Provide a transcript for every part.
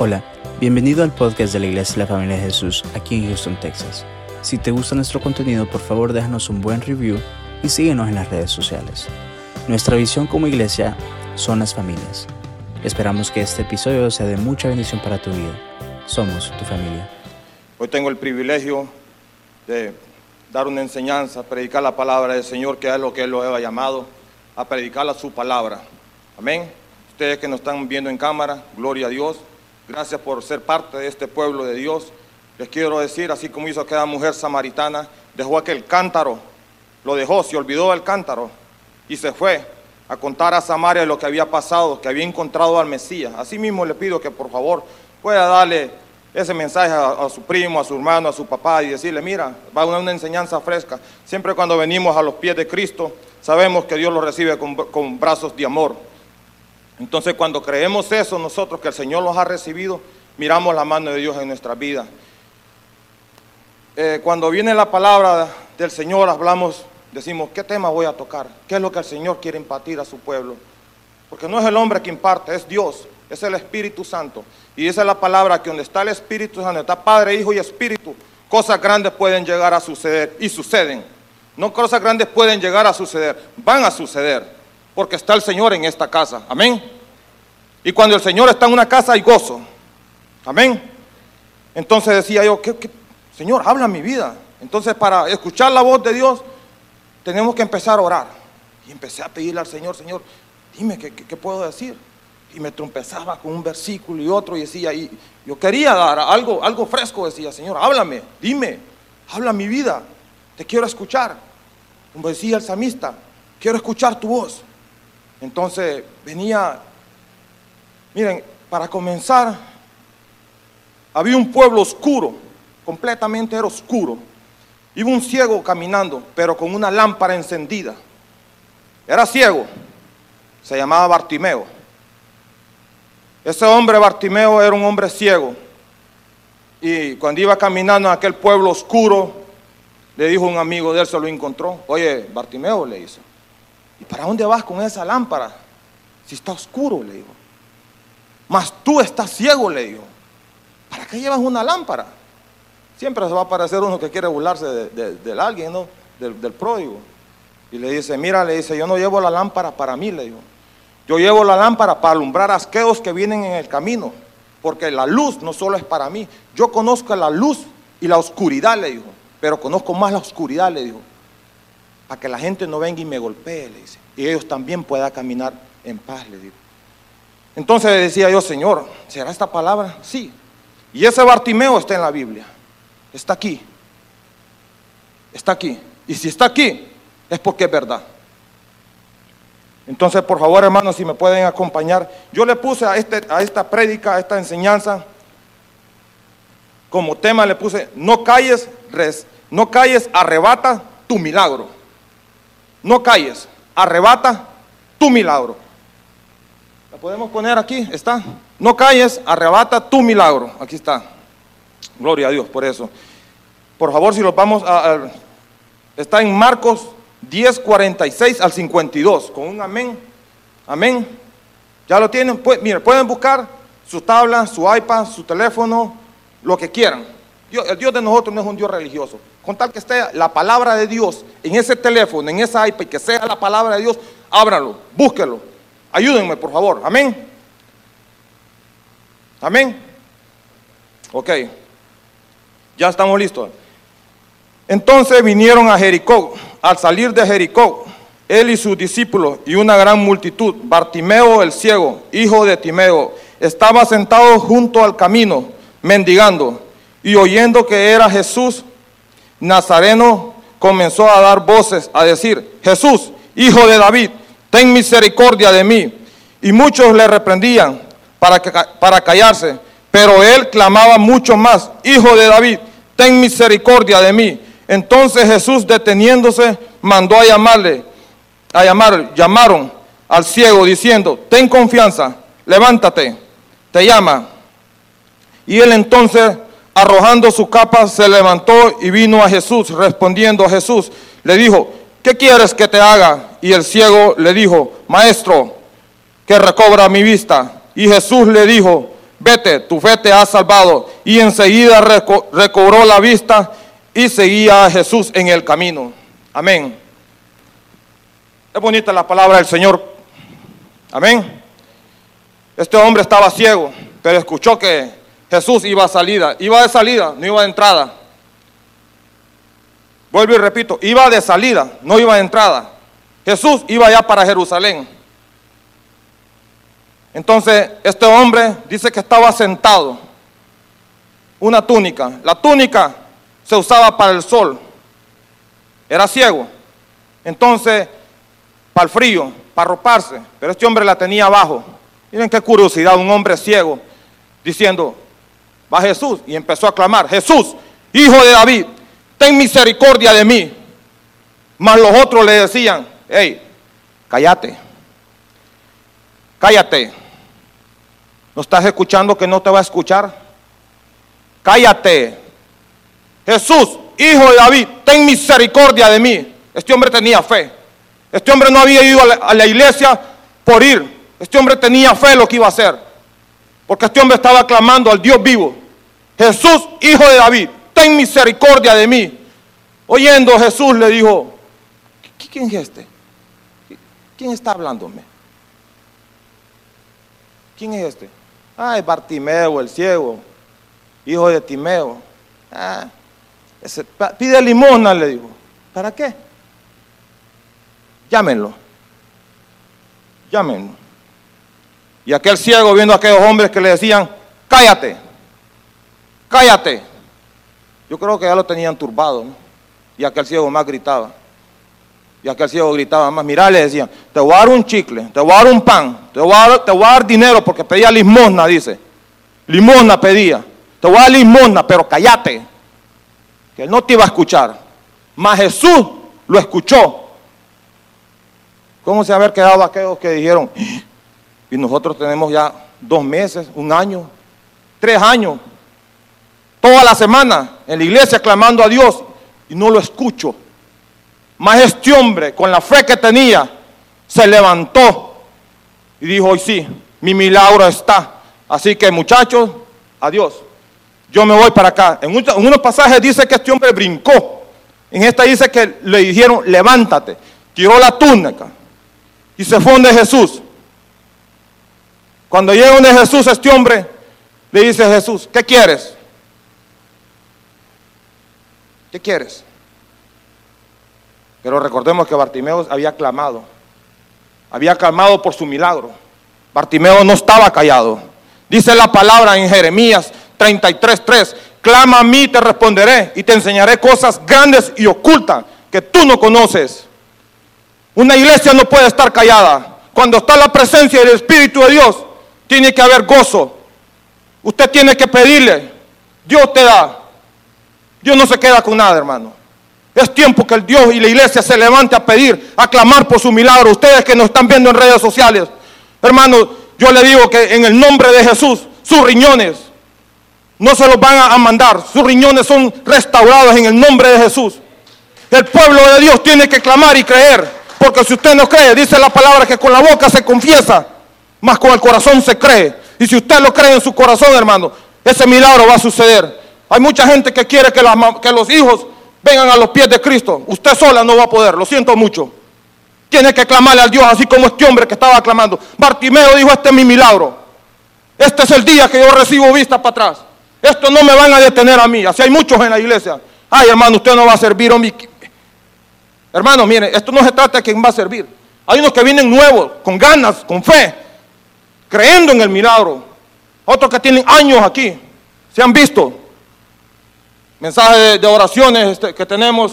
Hola, bienvenido al podcast de la Iglesia de la Familia de Jesús aquí en Houston, Texas. Si te gusta nuestro contenido, por favor déjanos un buen review y síguenos en las redes sociales. Nuestra visión como iglesia son las familias. Esperamos que este episodio sea de mucha bendición para tu vida. Somos tu familia. Hoy tengo el privilegio de dar una enseñanza, predicar la palabra del Señor, que es lo que Él lo ha llamado, a predicar su palabra. Amén. Ustedes que nos están viendo en cámara, gloria a Dios. Gracias por ser parte de este pueblo de Dios. Les quiero decir, así como hizo aquella mujer samaritana, dejó aquel cántaro, lo dejó, se olvidó del cántaro y se fue a contar a Samaria lo que había pasado, que había encontrado al Mesías. Así mismo le pido que por favor pueda darle ese mensaje a, su primo, a su hermano, a su papá y decirle, mira, va a una, una enseñanza fresca. Siempre cuando venimos a los pies de Cristo, sabemos que Dios lo recibe con brazos de amor. Entonces cuando creemos eso nosotros, que el Señor los ha recibido, miramos la mano de Dios en nuestra vida. Eh, cuando viene la palabra del Señor, hablamos, decimos, ¿qué tema voy a tocar? ¿Qué es lo que el Señor quiere impartir a su pueblo? Porque no es el hombre que imparte, es Dios, es el Espíritu Santo. Y esa es la palabra que donde está el Espíritu Santo, está Padre, Hijo y Espíritu, cosas grandes pueden llegar a suceder y suceden. No cosas grandes pueden llegar a suceder, van a suceder porque está el Señor en esta casa. Amén. Y cuando el Señor está en una casa hay gozo. Amén. Entonces decía yo, ¿qué, Señor, habla mi vida. Entonces para escuchar la voz de Dios tenemos que empezar a orar. Y empecé a pedirle al Señor, Señor, dime qué, puedo decir. Y me trompezaba con un versículo y otro y decía, y yo quería dar algo, algo fresco, decía, Señor, háblame, dime, habla mi vida, te quiero escuchar. Como decía el samista, quiero escuchar tu voz. Entonces venía, miren, para comenzar, había un pueblo oscuro, completamente era oscuro. Iba un ciego caminando, pero con una lámpara encendida. Era ciego, se llamaba Bartimeo. Ese hombre Bartimeo era un hombre ciego. Y cuando iba caminando en aquel pueblo oscuro, le dijo un amigo de él, se lo encontró. Oye, Bartimeo le hizo. ¿Y para dónde vas con esa lámpara? Si está oscuro, le digo. Mas tú estás ciego, le digo. ¿Para qué llevas una lámpara? Siempre se va a aparecer uno que quiere burlarse de, alguien, ¿no? Del, pródigo. Y le dice, mira, le dice, yo no llevo la lámpara para mí, le digo. Yo llevo la lámpara para alumbrar asqueos que vienen en el camino. Porque la luz no solo es para mí. Yo conozco la luz y la oscuridad, le dijo. Pero conozco más la oscuridad, le dijo para que la gente no venga y me golpee, le dice, y ellos también puedan caminar en paz, le digo. Entonces decía yo, Señor, ¿será esta palabra? Sí. Y ese Bartimeo está en la Biblia, está aquí, está aquí. Y si está aquí, es porque es verdad. Entonces, por favor, hermanos, si me pueden acompañar, yo le puse a, este, a esta prédica, a esta enseñanza, como tema le puse, no calles, res, no calles, arrebata tu milagro. No calles, arrebata tu milagro. ¿La podemos poner aquí? ¿Está? No calles, arrebata tu milagro. Aquí está. Gloria a Dios por eso. Por favor, si lo vamos a, está en Marcos 10, 46 al 52, con un amén. Amén. ¿Ya lo tienen? Pues, pueden buscar su tabla, su iPad, su teléfono, lo que quieran. el Dios de nosotros no es un Dios religioso con tal que esté la palabra de Dios en ese teléfono, en esa iPad, que sea la palabra de Dios, ábralo, búsquelo. Ayúdenme, por favor. Amén. Amén. Ok. Ya estamos listos. Entonces vinieron a Jericó. Al salir de Jericó, él y sus discípulos y una gran multitud, Bartimeo el ciego, hijo de Timeo, estaba sentado junto al camino, mendigando, y oyendo que era Jesús, Nazareno comenzó a dar voces, a decir, Jesús, hijo de David, ten misericordia de mí. Y muchos le reprendían para, para callarse, pero él clamaba mucho más, hijo de David, ten misericordia de mí. Entonces Jesús deteniéndose mandó a llamarle, a llamar, llamaron al ciego diciendo, ten confianza, levántate, te llama. Y él entonces arrojando su capa, se levantó y vino a Jesús. Respondiendo a Jesús, le dijo, ¿qué quieres que te haga? Y el ciego le dijo, Maestro, que recobra mi vista. Y Jesús le dijo, vete, tu fe te ha salvado. Y enseguida reco- recobró la vista y seguía a Jesús en el camino. Amén. Es bonita la palabra del Señor. Amén. Este hombre estaba ciego, pero escuchó que Jesús iba a salida. Iba de salida, no iba de entrada. Vuelvo y repito, iba de salida, no iba de entrada. Jesús iba ya para Jerusalén. Entonces, este hombre dice que estaba sentado. Una túnica. La túnica se usaba para el sol. Era ciego. Entonces, para el frío, para roparse. Pero este hombre la tenía abajo. Miren qué curiosidad, un hombre ciego diciendo, va Jesús. Y empezó a clamar, Jesús, hijo de David, ten misericordia de mí. Mas los otros le decían, hey, cállate, cállate. ¿No estás escuchando que no te va a escuchar? Cállate. Jesús, hijo de David, ten misericordia de mí. Este hombre tenía fe. Este hombre no había ido a la, a la iglesia por ir. Este hombre tenía fe en lo que iba a hacer. Porque este hombre estaba clamando al Dios vivo. Jesús, hijo de David, ten misericordia de mí. Oyendo Jesús le dijo, "¿Qui- ¿quién es este? ¿Quién está hablándome? ¿Quién es este? Ah, es Bartimeo, el ciego, hijo de Timeo. Ah, pide limosna, le dijo. ¿Para qué? Llámenlo. Llámenlo. Y aquel ciego viendo a aquellos hombres que le decían, cállate, cállate. Yo creo que ya lo tenían turbado, ¿no? Y aquel ciego más gritaba. Y aquel ciego gritaba más, mirá, le decían, te voy a dar un chicle, te voy a dar un pan, te voy a dar, dinero porque pedía limosna, dice. Limosna pedía. Te voy a dar limosna, pero cállate. Que él no te iba a escuchar. Mas Jesús lo escuchó. ¿Cómo se haber quedado aquellos que dijeron, y nosotros tenemos ya dos meses, un año, tres años, toda la semana en la iglesia clamando a Dios y no lo escucho? Mas este hombre, con la fe que tenía, se levantó y dijo, hoy sí, mi milagro está. Así que muchachos, adiós. Yo me voy para acá. En, un- en unos pasajes dice que este hombre brincó. En esta dice que le dijeron, levántate. Tiró la túnica y se fue donde Jesús. Cuando llega donde Jesús, este hombre le dice a Jesús, ¿qué quieres? ¿Qué quieres? Pero recordemos que Bartimeo había clamado. Había clamado por su milagro. Bartimeo no estaba callado. Dice la palabra en Jeremías 33:3, clama a mí, te responderé y te enseñaré cosas grandes y ocultas que tú no conoces. Una iglesia no puede estar callada. Cuando está la presencia del Espíritu de Dios, tiene que haber gozo. Usted tiene que pedirle. Dios te da. Dios no se queda con nada, hermano. Es tiempo que el Dios y la iglesia se levante a pedir, a clamar por su milagro. Ustedes que nos están viendo en redes sociales, hermano, yo le digo que en el nombre de Jesús, sus riñones no se los van a, mandar. Sus riñones son restaurados en el nombre de Jesús. El pueblo de Dios tiene que clamar y creer. Porque si usted no cree, dice la palabra que con la boca se confiesa, más con el corazón se cree. Y si usted lo cree en su corazón, hermano, ese milagro va a suceder. Hay mucha gente que quiere que, los hijos vengan a los pies de Cristo. Usted sola no va a poder, lo siento mucho. Tiene que clamarle al Dios, así como este hombre que estaba clamando. Bartimeo dijo, este es mi milagro. Este es el día que yo recibo vista para atrás. Esto no me van a detener a mí. Así hay muchos en la iglesia. Ay, hermano, usted no va a servir. hombre. Hermano, mire, esto no se trata de quién va a servir. Hay unos que vienen nuevos, con ganas, con fe, creyendo en el milagro. Otros que tienen años aquí, se han visto. Mensajes de, de oraciones este, que tenemos.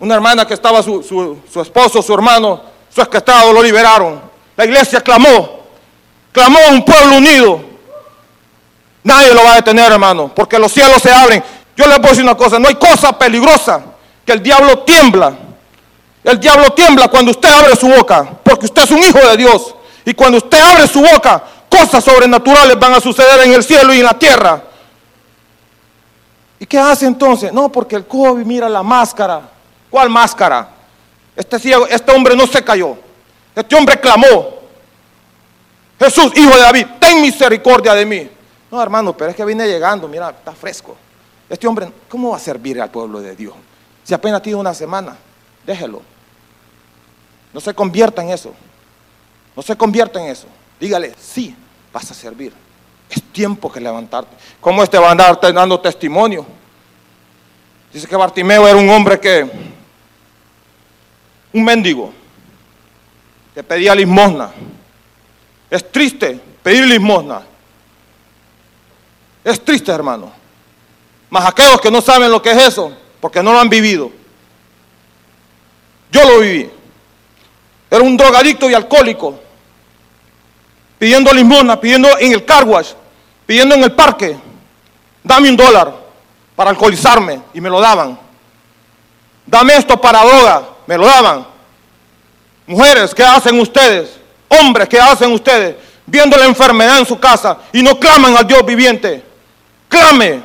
Una hermana que estaba su, su- esposo, su hermano, su esquestado, lo liberaron. La iglesia clamó, clamó a un pueblo unido. Nadie lo va a detener, hermano, porque los cielos se abren. Yo les voy a decir una cosa, no hay cosa peligrosa que el diablo tiembla. El diablo tiembla cuando usted abre su boca, porque usted es un hijo de Dios. Y cuando usted abre su boca, cosas sobrenaturales van a suceder en el cielo y en la tierra. ¿Y qué hace entonces? No, porque el COVID mira la máscara. ¿Cuál máscara? Este ciego, este hombre no se cayó. Este hombre clamó. Jesús, hijo de David, ten misericordia de mí. No, hermano, pero es que viene llegando, mira, está fresco. Este hombre, ¿cómo va a servir al pueblo de Dios? Si apenas tiene una semana, déjelo. No se convierta en eso. No se convierta en eso. Dígale, sí, vas a servir. Es tiempo que levantarte. ¿Cómo este va a andar dando testimonio? Dice que Bartimeo era un hombre que, un mendigo, que pedía limosna. Es triste pedir limosna. Es triste, hermano. Más aquellos que no saben lo que es eso, porque no lo han vivido. Yo lo viví. Era un drogadicto y alcohólico, pidiendo limosna, pidiendo en el car pidiendo en el parque, dame un dólar para alcoholizarme y me lo daban. Dame esto para droga, me lo daban. Mujeres, ¿qué hacen ustedes? Hombres, ¿qué hacen ustedes? Viendo la enfermedad en su casa y no claman al Dios viviente. Clame,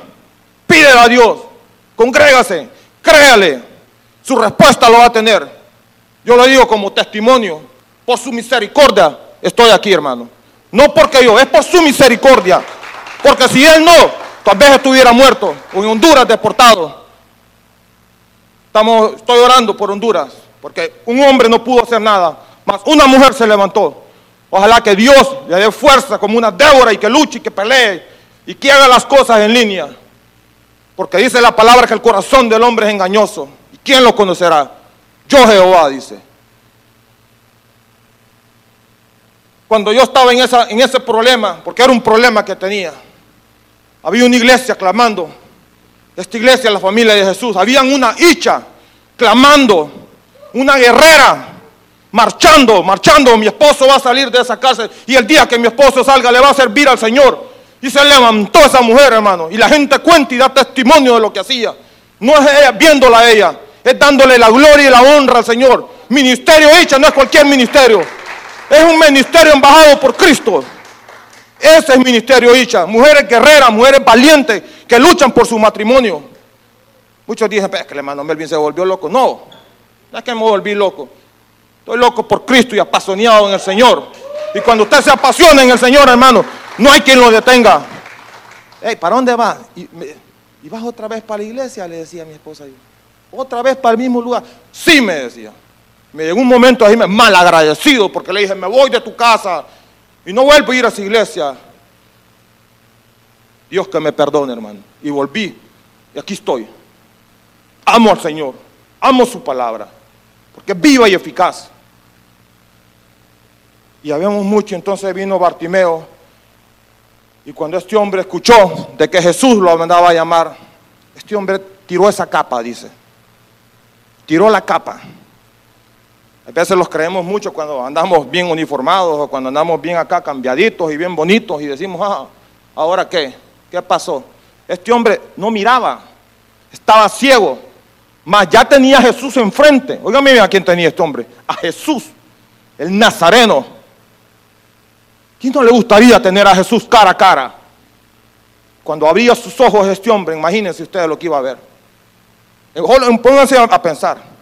pídele a Dios, congrégase, créale. Su respuesta lo va a tener. Yo lo digo como testimonio. Por su misericordia estoy aquí, hermano. No porque yo, es por su misericordia. Porque si Él no, tal vez estuviera muerto o en Honduras deportado. Estamos, estoy orando por Honduras, porque un hombre no pudo hacer nada, más una mujer se levantó. Ojalá que Dios le dé fuerza como una Débora y que luche y que pelee y que haga las cosas en línea. Porque dice la palabra que el corazón del hombre es engañoso. ¿Y quién lo conocerá? Yo Jehová, dice. Cuando yo estaba en, ese problema, porque era un problema que tenía, había una iglesia clamando. Esta iglesia, la familia de Jesús. Habían una hicha clamando. Una guerrera marchando, marchando. Mi esposo va a salir de esa cárcel y el día que mi esposo salga le va a servir al Señor. Y se levantó esa mujer, hermano. Y la gente cuenta y da testimonio de lo que hacía. No es ella viéndola a ella, es dándole la gloria y la honra al Señor. Ministerio hecha no es cualquier ministerio. Es un ministerio embajado por Cristo. Ese es ministerio Icha. Mujeres guerreras, mujeres valientes que luchan por su matrimonio. Muchos dicen, es que el hermano Melvin se volvió loco. No, no es que me volví loco. Estoy loco por Cristo y apasionado en el Señor. Y cuando usted se apasiona en el Señor, hermano, no hay quien lo detenga. Hey, ¿para dónde vas? Y, vas otra vez para la iglesia? Le decía a mi esposa. ¿Otra vez para el mismo lugar? Sí, me decía. Me llegó un momento ahí mal agradecido porque le dije, me voy de tu casa y no vuelvo a ir a esa iglesia. Dios que me perdone, hermano. Y volví. Y aquí estoy. Amo al Señor. Amo su palabra. Porque es viva y eficaz. Y habíamos mucho. Entonces vino Bartimeo. Y cuando este hombre escuchó de que Jesús lo mandaba a llamar, este hombre tiró esa capa, dice. Tiró la capa. A veces los creemos mucho cuando andamos bien uniformados o cuando andamos bien acá cambiaditos y bien bonitos y decimos, ah, ¿ahora qué? ¿Qué pasó? Este hombre no miraba, estaba ciego, mas ya tenía a Jesús enfrente. Óigame bien a quién tenía este hombre, a Jesús, el Nazareno. ¿Quién no le gustaría tener a Jesús cara a cara? Cuando abría sus ojos este hombre, imagínense ustedes lo que iba a ver. Pónganse a pensar.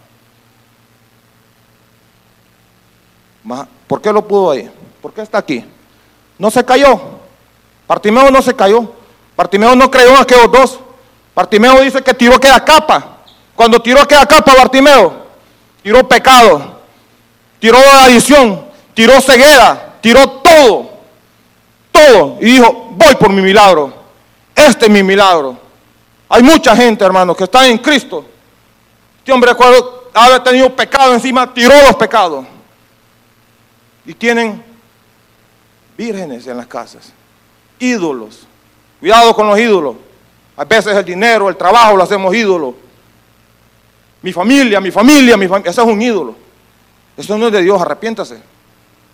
¿Por qué lo pudo ahí? ¿Por qué está aquí? No se cayó. Partimeo no se cayó. Partimeo no creyó en aquellos dos. Partimeo dice que tiró aquella capa. Cuando tiró aquella capa, Bartimeo, tiró pecado, tiró adición, tiró ceguera, tiró todo. Todo. Y dijo, voy por mi milagro. Este es mi milagro. Hay mucha gente, hermanos, que está en Cristo. Este hombre, cuando había tenido pecado encima, tiró los pecados y tienen vírgenes en las casas, ídolos. Cuidado con los ídolos. A veces el dinero, el trabajo lo hacemos ídolo. Mi familia, mi familia, mi familia, eso es un ídolo. Eso no es de Dios, arrepiéntase.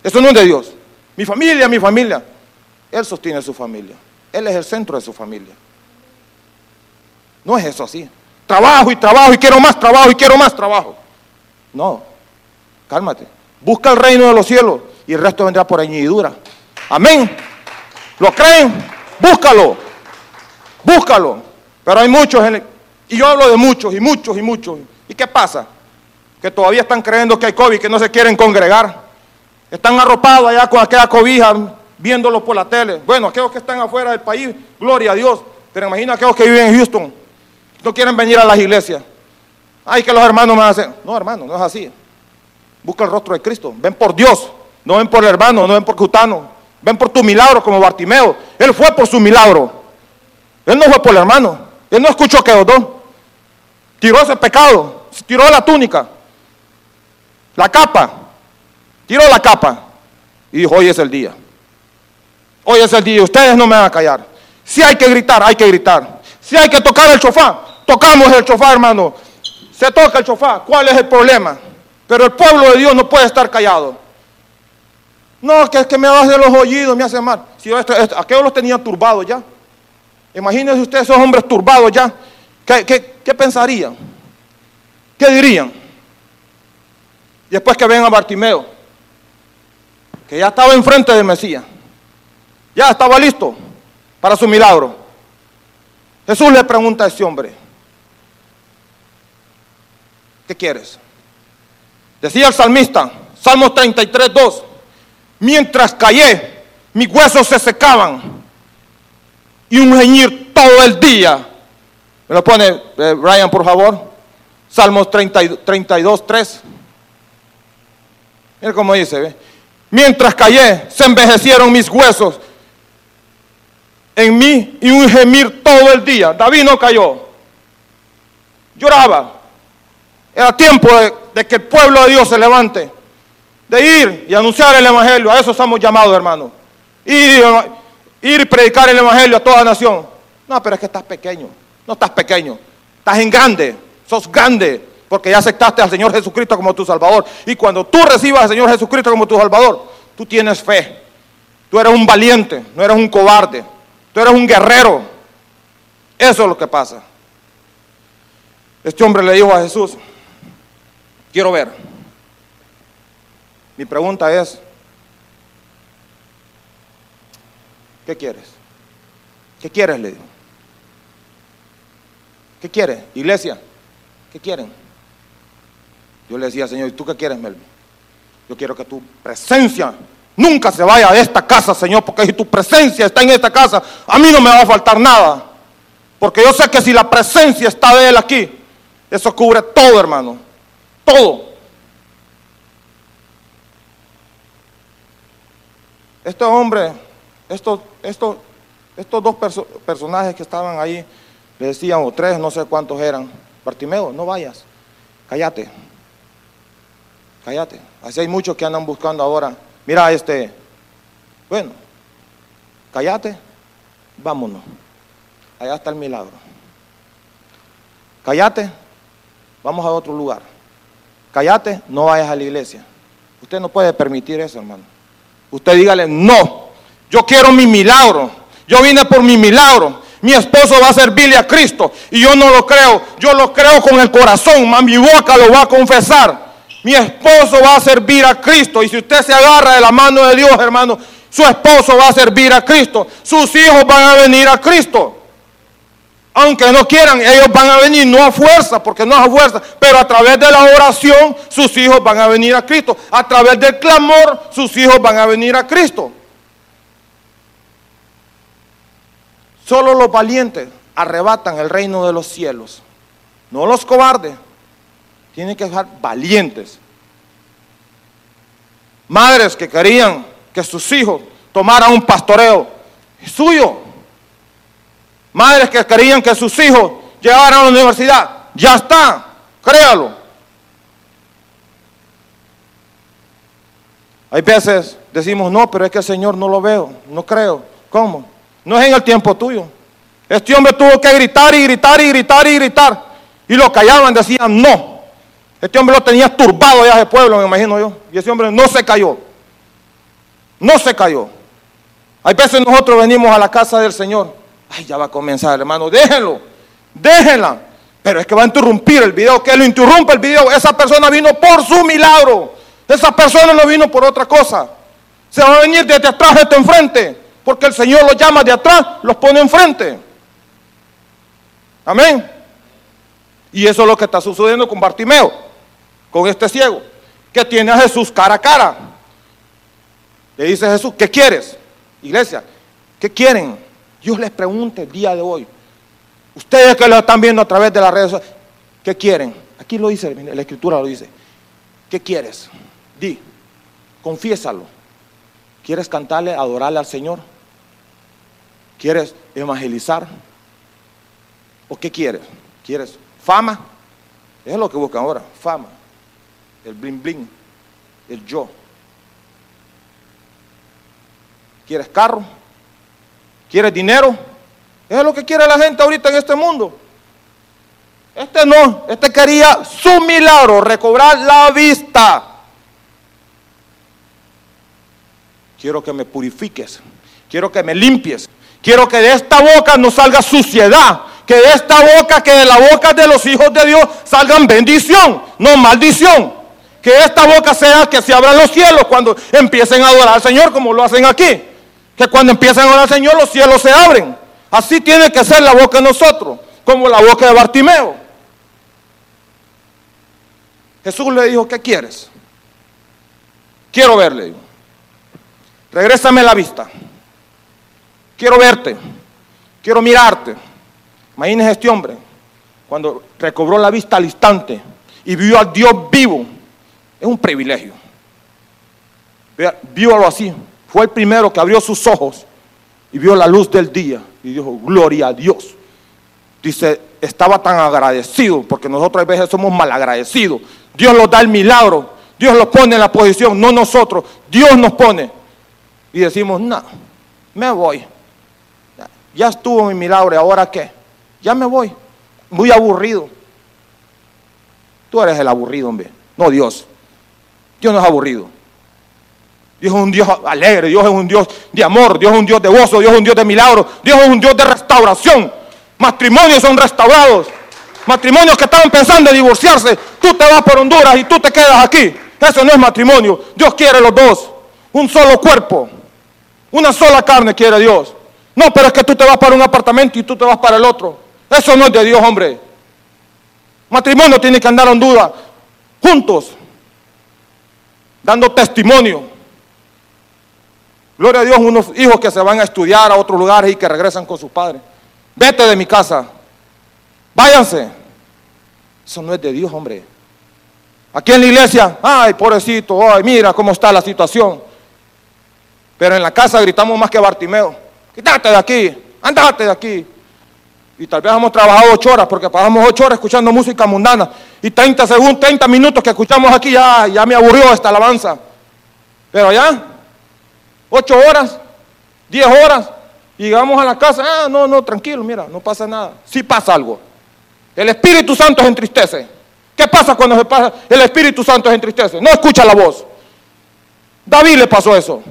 Eso no es de Dios. Mi familia, mi familia. Él sostiene su familia. Él es el centro de su familia. No es eso así. Trabajo y trabajo y quiero más trabajo y quiero más trabajo. No, cálmate. Busca el reino de los cielos y el resto vendrá por añadidura. Amén. ¿Lo creen? Búscalo. Búscalo. Pero hay muchos, y yo hablo de muchos y muchos y muchos. ¿Y qué pasa? Que todavía están creyendo que hay COVID, que no se quieren congregar. Están arropados allá con aquella cobija viéndolo por la tele. Bueno, aquellos que están afuera del país, gloria a Dios. Pero imagina aquellos que viven en Houston, no quieren venir a las iglesias. Ay, que los hermanos me hacen. No, hermano, no es así. Busca el rostro de Cristo. Ven por Dios. No ven por el hermano, no ven por Cutano. Ven por tu milagro como Bartimeo. Él fue por su milagro. Él no fue por el hermano. Él no escuchó que dos. Tiró ese pecado. Tiró la túnica. La capa. Tiró la capa. Y dijo, hoy es el día. Hoy es el día. Ustedes no me van a callar. Si hay que gritar, hay que gritar. Si hay que tocar el chofá, tocamos el chofá, hermano. Se toca el chofá. ¿Cuál es el problema? Pero el pueblo de Dios no puede estar callado. No, que es que me de los oídos, me hace mal. Si aquellos los tenían turbados ya. Imagínense ustedes esos hombres turbados ya. ¿Qué, qué pensarían? ¿Qué dirían? Después que ven a Bartimeo, que ya estaba enfrente del Mesías, ya estaba listo para su milagro. Jesús le pregunta a ese hombre, ¿qué quieres? Decía el salmista, Salmos 33, 2, mientras callé, mis huesos se secaban y un geñir todo el día. Me lo pone eh, Brian, por favor. Salmos 32, 3. Mira cómo dice, mientras callé, se envejecieron mis huesos en mí y un gemir todo el día. David no cayó, lloraba. Era tiempo de, que el pueblo de Dios se levante, de ir y anunciar el Evangelio. A eso estamos llamados, hermano. Ir, ir y predicar el Evangelio a toda nación. No, pero es que estás pequeño. No estás pequeño. Estás en grande. Sos grande porque ya aceptaste al Señor Jesucristo como tu Salvador. Y cuando tú recibas al Señor Jesucristo como tu Salvador, tú tienes fe. Tú eres un valiente, no eres un cobarde. Tú eres un guerrero. Eso es lo que pasa. Este hombre le dijo a Jesús, quiero ver. Mi pregunta es, ¿qué quieres? ¿Qué quieres? Le dijo. ¿Qué quieres? Iglesia, ¿qué quieren? Yo le decía, Señor, ¿y tú qué quieres, Melvin? Yo quiero que tu presencia nunca se vaya de esta casa, Señor, porque si tu presencia está en esta casa, a mí no me va a faltar nada. Porque yo sé que si la presencia está de Él aquí, eso cubre todo, hermano. Todo. Este hombre, estos, estos, estos dos personajes que estaban ahí, le decían, o tres, no sé cuántos eran, Bartimeo, no vayas, cállate. Cállate. Así hay muchos que andan buscando ahora. Mira, este. Bueno, cállate. Vámonos. Allá está el milagro. Cállate. Vamos a otro lugar. Cállate. No vayas a la iglesia. Usted no puede permitir eso, hermano. Usted dígale, no. Yo quiero mi milagro. Yo vine por mi milagro. Mi esposo va a servirle a Cristo. Y yo no lo creo. Yo lo creo con el corazón. Mi boca lo va a confesar. Mi esposo va a servir a Cristo. Y si usted se agarra de la mano de Dios, hermano, su esposo va a servir a Cristo. Sus hijos van a venir a Cristo. Aunque no quieran, ellos van a venir, no a fuerza, porque no a fuerza, pero a través de la oración sus hijos van a venir a Cristo. A través del clamor sus hijos van a venir a Cristo. Solo los valientes arrebatan el reino de los cielos, no los cobardes tienen que ser valientes. Madres que querían que sus hijos tomaran un pastoreo suyo. Madres que querían que sus hijos llegaran a la universidad. Ya está, créalo. Hay veces decimos, no, pero es que el Señor no lo veo, no creo. ¿Cómo? No es en el tiempo tuyo. Este hombre tuvo que gritar y gritar y gritar y gritar. Y lo callaban, decían, no, este hombre lo tenía turbado ya de pueblo, me imagino yo. Y ese hombre no se cayó. No se cayó. Hay veces nosotros venimos a la casa del Señor. Ay, ya va a comenzar, hermano. Déjenlo. Déjenla. Pero es que va a interrumpir el video. Que lo interrumpa el video. Esa persona vino por su milagro. Esa persona no vino por otra cosa. Se va a venir desde atrás, esto enfrente. Porque el Señor los llama de atrás, los pone enfrente. Amén. Y eso es lo que está sucediendo con Bartimeo con este ciego, que tiene a Jesús cara a cara. Le dice Jesús, ¿qué quieres? Iglesia, ¿qué quieren? Dios les pregunte el día de hoy. Ustedes que lo están viendo a través de las redes sociales, ¿qué quieren? Aquí lo dice, la escritura lo dice. ¿Qué quieres? Di, confiésalo. ¿Quieres cantarle, adorarle al Señor? ¿Quieres evangelizar? ¿O qué quieres? ¿Quieres fama? Es lo que buscan ahora, fama. El bling bling, el yo. ¿Quieres carro? ¿Quieres dinero? Es lo que quiere la gente ahorita en este mundo. Este no, este quería su milagro, recobrar la vista. Quiero que me purifiques, quiero que me limpies, quiero que de esta boca no salga suciedad, que de esta boca, que de la boca de los hijos de Dios salgan bendición, no maldición. Que esta boca sea que se abran los cielos cuando empiecen a adorar al Señor como lo hacen aquí. Que cuando empiecen a adorar al Señor los cielos se abren. Así tiene que ser la boca de nosotros, como la boca de Bartimeo. Jesús le dijo, ¿qué quieres? Quiero verle. Regrésame la vista. Quiero verte. Quiero mirarte. Imagínese este hombre, cuando recobró la vista al instante y vio al Dios vivo. Es un privilegio. Vio así. Fue el primero que abrió sus ojos y vio la luz del día y dijo, gloria a Dios. Dice, estaba tan agradecido, porque nosotros a veces somos malagradecidos. Dios nos da el milagro, Dios lo pone en la posición, no nosotros, Dios nos pone. Y decimos, no, me voy. Ya estuvo mi milagro, ¿y ahora qué? Ya me voy. Muy aburrido. Tú eres el aburrido, hombre. No Dios. Dios no es aburrido. Dios es un Dios alegre, Dios es un Dios de amor, Dios es un Dios de gozo, Dios es un Dios de milagro, Dios es un Dios de restauración. Matrimonios son restaurados. Matrimonios que estaban pensando en divorciarse, tú te vas por Honduras y tú te quedas aquí. Eso no es matrimonio. Dios quiere los dos. Un solo cuerpo. Una sola carne quiere Dios. No, pero es que tú te vas para un apartamento y tú te vas para el otro. Eso no es de Dios, hombre. Matrimonio tiene que andar a Honduras juntos, dando testimonio. Gloria a Dios, unos hijos que se van a estudiar a otros lugares y que regresan con sus padres. Vete de mi casa. Váyanse. Eso no es de Dios, hombre. Aquí en la iglesia, ay, pobrecito, ay, mira cómo está la situación. Pero en la casa gritamos más que Bartimeo. Quítate de aquí, andate de aquí. Y tal vez hemos trabajado ocho horas, porque pasamos ocho horas escuchando música mundana. Y 30 segundos, 30 minutos que escuchamos aquí, ya, ya me aburrió esta alabanza. Pero ya, ocho horas, diez horas, y llegamos a la casa, ah, no, no, tranquilo, mira, no pasa nada. Sí pasa algo. El Espíritu Santo se entristece. ¿Qué pasa cuando se pasa? El Espíritu Santo se entristece. No escucha la voz. David le pasó eso.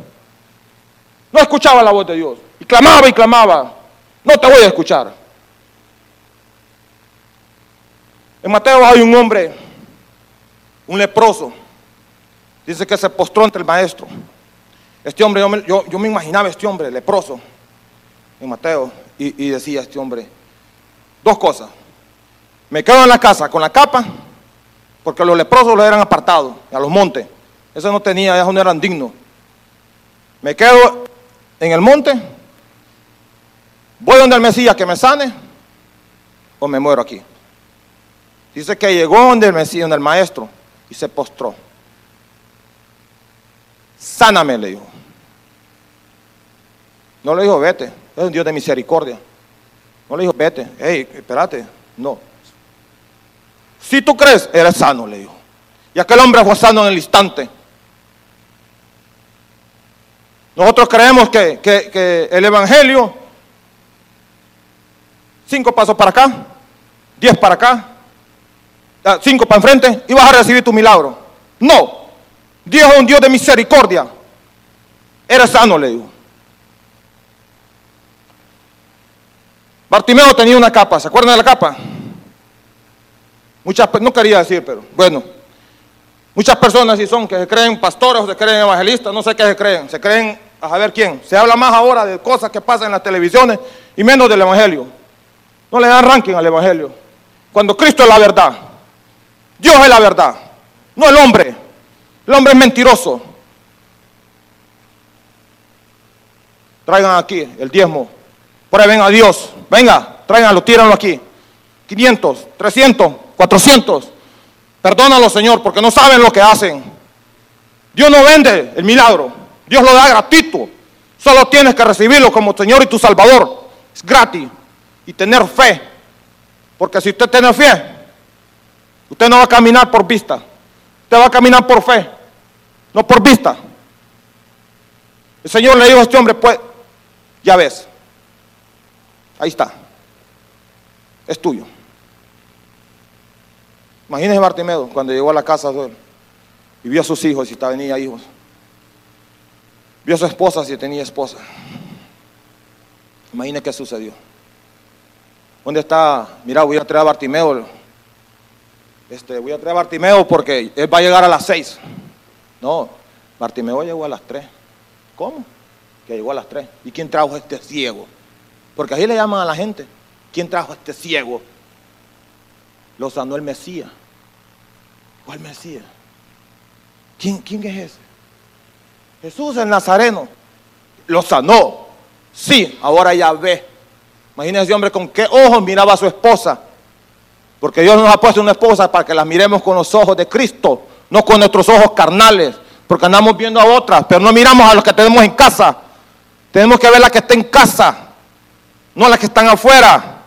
No escuchaba la voz de Dios. Y clamaba y clamaba. No te voy a escuchar. En Mateo hay un hombre, un leproso. Dice que se postró ante el maestro. Este hombre, yo, me imaginaba este hombre leproso en Mateo y, y decía este hombre, dos cosas. Me quedo en la casa con la capa, porque los leprosos los eran apartados a los montes. Eso no tenía, eso no eran dignos. Me quedo en el monte, voy donde el Mesías que me sane, o me muero aquí. Dice que llegó donde el Mesías, donde el maestro, y se postró. Sáname, le dijo. No le dijo, vete, es un Dios de misericordia. No le dijo, vete, hey, espérate, no. Si tú crees, eres sano, le dijo. Y aquel hombre fue sano en el instante. Nosotros creemos que, que el Evangelio, cinco pasos para acá, diez para acá, Ah, cinco para enfrente y vas a recibir tu milagro. No, Dios es un Dios de misericordia. Eres sano, le digo. Bartimeo tenía una capa, ¿se acuerdan de la capa? Muchas, no quería decir, pero bueno. Muchas personas si son que se creen pastores o se creen evangelistas, no sé qué se creen, se creen a saber quién. Se habla más ahora de cosas que pasan en las televisiones y menos del evangelio. No le dan ranking al evangelio. Cuando Cristo es la verdad. Dios es la verdad, no el hombre. El hombre es mentiroso. Traigan aquí el diezmo. Prueben a Dios. Venga, tráiganlo, tíranlo aquí. 500, 300, 400. Perdónalo, Señor, porque no saben lo que hacen. Dios no vende el milagro. Dios lo da gratuito. Solo tienes que recibirlo como Señor y tu Salvador. Es gratis. Y tener fe. Porque si usted tiene fe, usted no va a caminar por vista. Usted va a caminar por fe, no por vista. El Señor le dijo a este hombre, pues, ya ves, ahí está, es tuyo. Imagínese Bartimeo cuando llegó a la casa de él y vio a sus hijos si tenía hijos. Vio a su esposa si tenía esposa. Imagínese qué sucedió. ¿Dónde está? Mira, voy a traer a Bartimeo. Este, voy a traer a Bartimeo porque él va a llegar a las seis. No, Bartimeo llegó a las tres. ¿Cómo? Que llegó a las tres. ¿Y quién trajo a este ciego? Porque así le llaman a la gente. ¿Quién trajo a este ciego? Lo sanó el Mesías. ¿Cuál Mesías? ¿Quién, quién es ese? Jesús el Nazareno. Lo sanó. Sí, ahora ya ve. Imagínense, hombre, con qué ojos miraba a su esposa. Porque Dios nos ha puesto una esposa para que la miremos con los ojos de Cristo, no con nuestros ojos carnales. Porque andamos viendo a otras, pero no miramos a los que tenemos en casa. Tenemos que ver la que está en casa, no las que están afuera.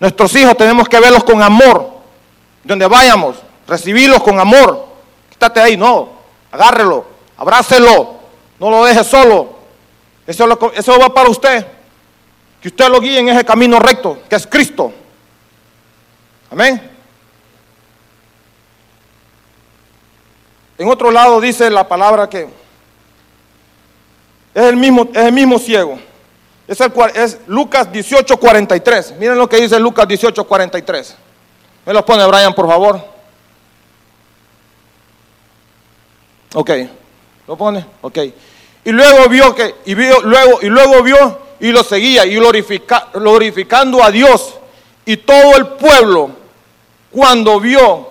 Nuestros hijos tenemos que verlos con amor. Donde vayamos, recibirlos con amor. Quítate ahí, no. Agárrelo, abrácelo, no lo deje solo. Eso, eso va para usted. Que usted lo guíe en ese camino recto, que es Cristo. Amén. En otro lado dice la palabra que es el mismo, es el mismo ciego. Es, el, es Lucas 18:43. Miren lo que dice Lucas 18:43. Me lo pone Brian, por favor. Ok. ¿Lo pone? Ok. Y luego vio que, y vio, luego, y luego vio y lo seguía, y glorificando a Dios. Y todo el pueblo, cuando vio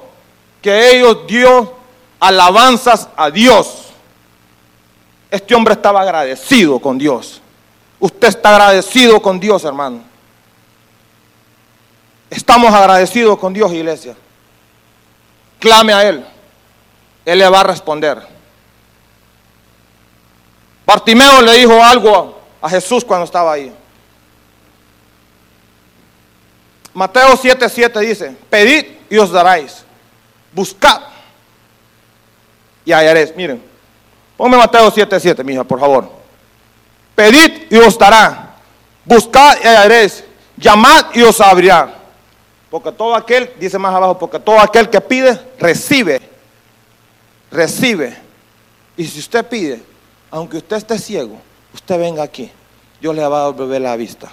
que ellos dio alabanzas a Dios, este hombre estaba agradecido con Dios. Usted está agradecido con Dios, hermano. Estamos agradecidos con Dios, iglesia. Clame a Él. Él le va a responder. Bartimeo le dijo algo a Jesús cuando estaba ahí. Mateo 7:7 dice, pedid y os daréis. Buscad y hallaréis. Miren, ponme Mateo 7:7, mija, por favor. Pedid y os dará. Buscad y hallaréis. Llamad y os abrirá. Porque todo aquel, dice más abajo, porque todo aquel que pide, recibe. Recibe. Y si usted pide, aunque usted esté ciego, usted venga aquí. Dios le va a volver la vista.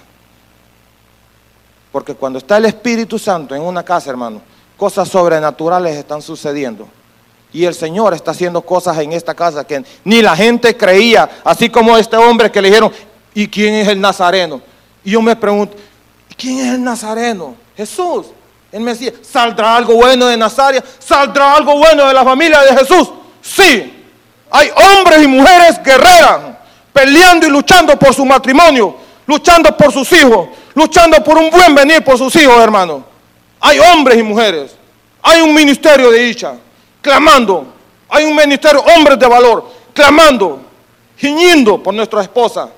Porque cuando está el Espíritu Santo en una casa, hermano, cosas sobrenaturales están sucediendo. Y el Señor está haciendo cosas en esta casa que ni la gente creía, así como este hombre que le dijeron, ¿y quién es el Nazareno? Y yo me pregunto, ¿quién es el Nazareno? Jesús, el Mesías. ¿Saldrá algo bueno de Nazaria? ¿Saldrá algo bueno de la familia de Jesús? Sí, hay hombres y mujeres guerreras peleando y luchando por su matrimonio, luchando por sus hijos, luchando por un buen venir por sus hijos, hermano. Hay hombres y mujeres. Hay un ministerio de dicha, clamando. Hay un ministerio, hombres de valor, clamando, giñiendo por nuestra esposa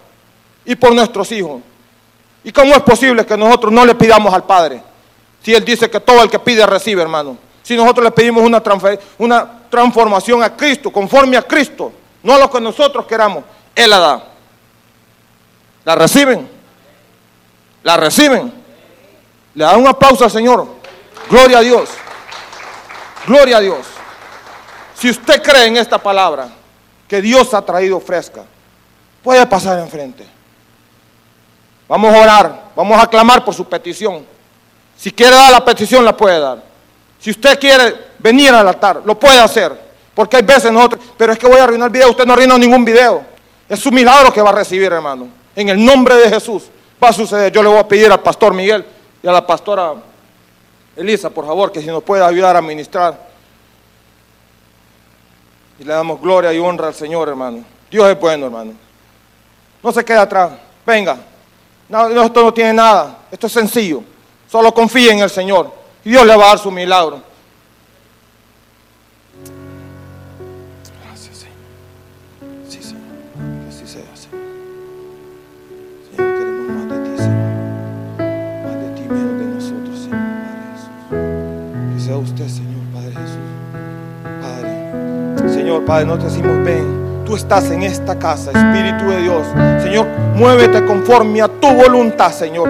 y por nuestros hijos. ¿Y cómo es posible que nosotros no le pidamos al Padre? Si Él dice que todo el que pide recibe, hermano. Si nosotros le pedimos una, una transformación a Cristo, conforme a Cristo, no a lo que nosotros queramos, Él la da. ¿La reciben? ¿La reciben? Le dan un aplauso al Señor. Gloria a Dios. Gloria a Dios. Si usted cree en esta palabra que Dios ha traído fresca, puede pasar enfrente. Vamos a orar, vamos a clamar por su petición. Si quiere dar la petición, la puede dar. Si usted quiere venir al altar, lo puede hacer. Porque hay veces nosotros, pero es que voy a arruinar el video, usted no arruina ningún video. Es un milagro que va a recibir, hermano. En el nombre de Jesús va a suceder. Yo le voy a pedir al pastor Miguel y a la pastora Elisa, por favor, que si nos puede ayudar a ministrar. Y le damos gloria y honra al Señor, hermano. Dios es bueno, hermano. No se quede atrás. Venga. No, esto no tiene nada. Esto es sencillo. Solo confíe en el Señor. Y Dios le va a dar su milagro. Padre, no te decimos ven. Tú estás en esta casa, Espíritu de Dios. Señor, muévete conforme a tu voluntad, Señor.